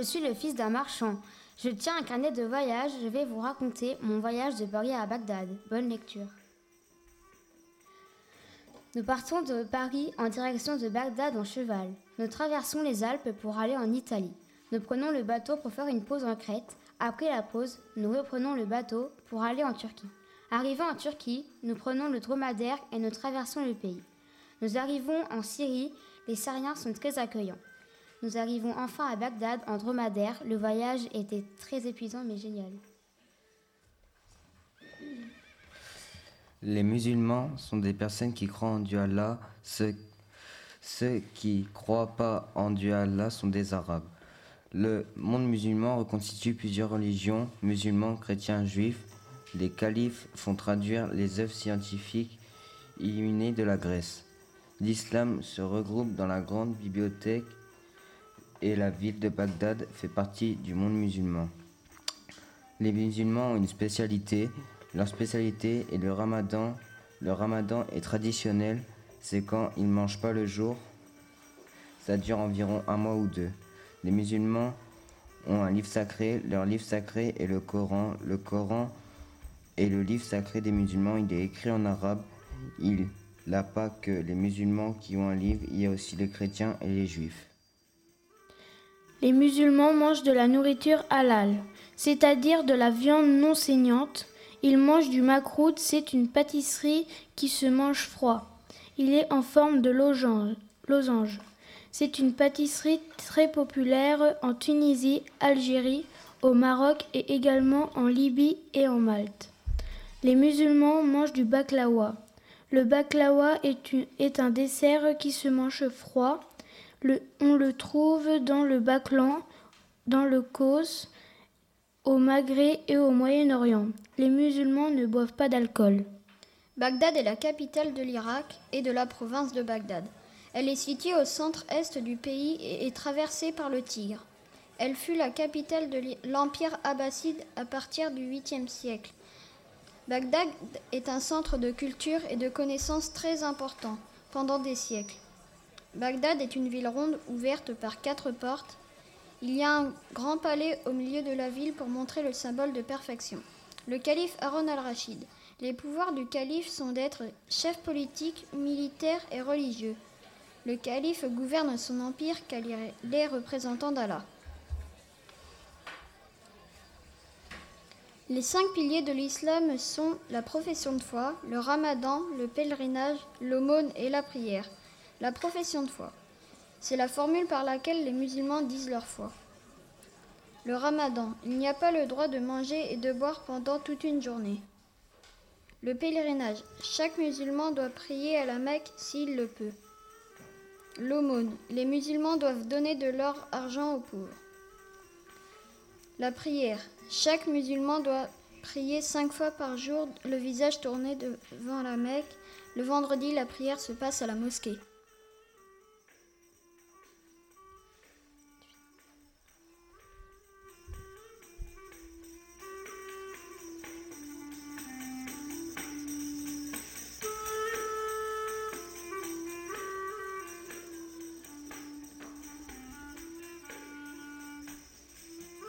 suis le fils d'un marchand. Je tiens un carnet de voyage. Je vais vous raconter mon voyage de Paris à Bagdad. Bonne lecture. Nous partons de Paris en direction de Bagdad en cheval. Nous traversons les Alpes pour aller en Italie. Nous prenons le bateau pour faire une pause en Crète. Après la pause, nous reprenons le bateau pour aller en Turquie. Arrivant en Turquie, nous prenons le dromadaire et nous traversons le pays. Nous arrivons en Syrie, les Syriens sont très accueillants. Nous arrivons enfin à Bagdad en dromadaire. Le voyage était très épuisant mais génial. Les musulmans sont des personnes qui croient en Dieu Allah. Ceux, qui croient pas en Dieu Allah sont des Arabes. Le monde musulman reconstitue plusieurs religions, musulmans, chrétiens, juifs. Les califes font traduire les œuvres scientifiques illuminées de la Grèce. L'islam se regroupe dans la grande bibliothèque et la ville de Bagdad fait partie du monde musulman. Les musulmans ont une spécialité. Leur spécialité est le ramadan. Le ramadan est traditionnel. C'est quand ils ne mangent pas le jour. Ça dure environ un mois ou deux. Les musulmans ont un livre sacré. Leur livre sacré est le Coran. Le Coran est le livre sacré des musulmans. Il est écrit en arabe. Il n'a pas que les musulmans qui ont un livre. Il y a aussi les chrétiens et les juifs. Les musulmans mangent de la nourriture halal, c'est-à-dire de la viande non saignante. Ils mangent du makroud, c'est une pâtisserie qui se mange froid. Il est en forme de losange. C'est une pâtisserie très populaire en Tunisie, Algérie, au Maroc et également en Libye et en Malte. Les musulmans mangent du baklawa. Le baklawa est, un dessert qui se mange froid on le trouve dans le Baklan, dans le Kos, au Maghreb et au Moyen-Orient. Les musulmans ne boivent pas d'alcool. Bagdad est la capitale de l'Irak et de la province de Bagdad. Elle est située au centre-est du pays et est traversée par le Tigre. Elle fut la capitale de l'Empire abbasside à partir du 8e siècle. Bagdad est un centre de culture et de connaissances très important pendant des siècles. Bagdad est une ville ronde ouverte par quatre portes. Il y a un grand palais au milieu de la ville pour montrer le symbole de perfection. Le calife Aaron al-Rachid. Les pouvoirs du calife sont d'être chef politique, militaire et religieux. Le calife gouverne son empire car il est représentant d'Allah. Les cinq piliers de l'islam sont la profession de foi, le ramadan, le pèlerinage, l'aumône et la prière. La profession de foi. C'est la formule par laquelle les musulmans disent leur foi. Le ramadan. Il n'y a pas le droit de manger et de boire pendant toute une journée. Le pèlerinage. Chaque musulman doit prier à la Mecque s'il le peut. L'aumône. Les musulmans doivent donner de leur argent aux pauvres. La prière. Chaque musulman doit prier cinq fois par jour, le visage tourné devant la Mecque. Le vendredi, la prière se passe à la mosquée.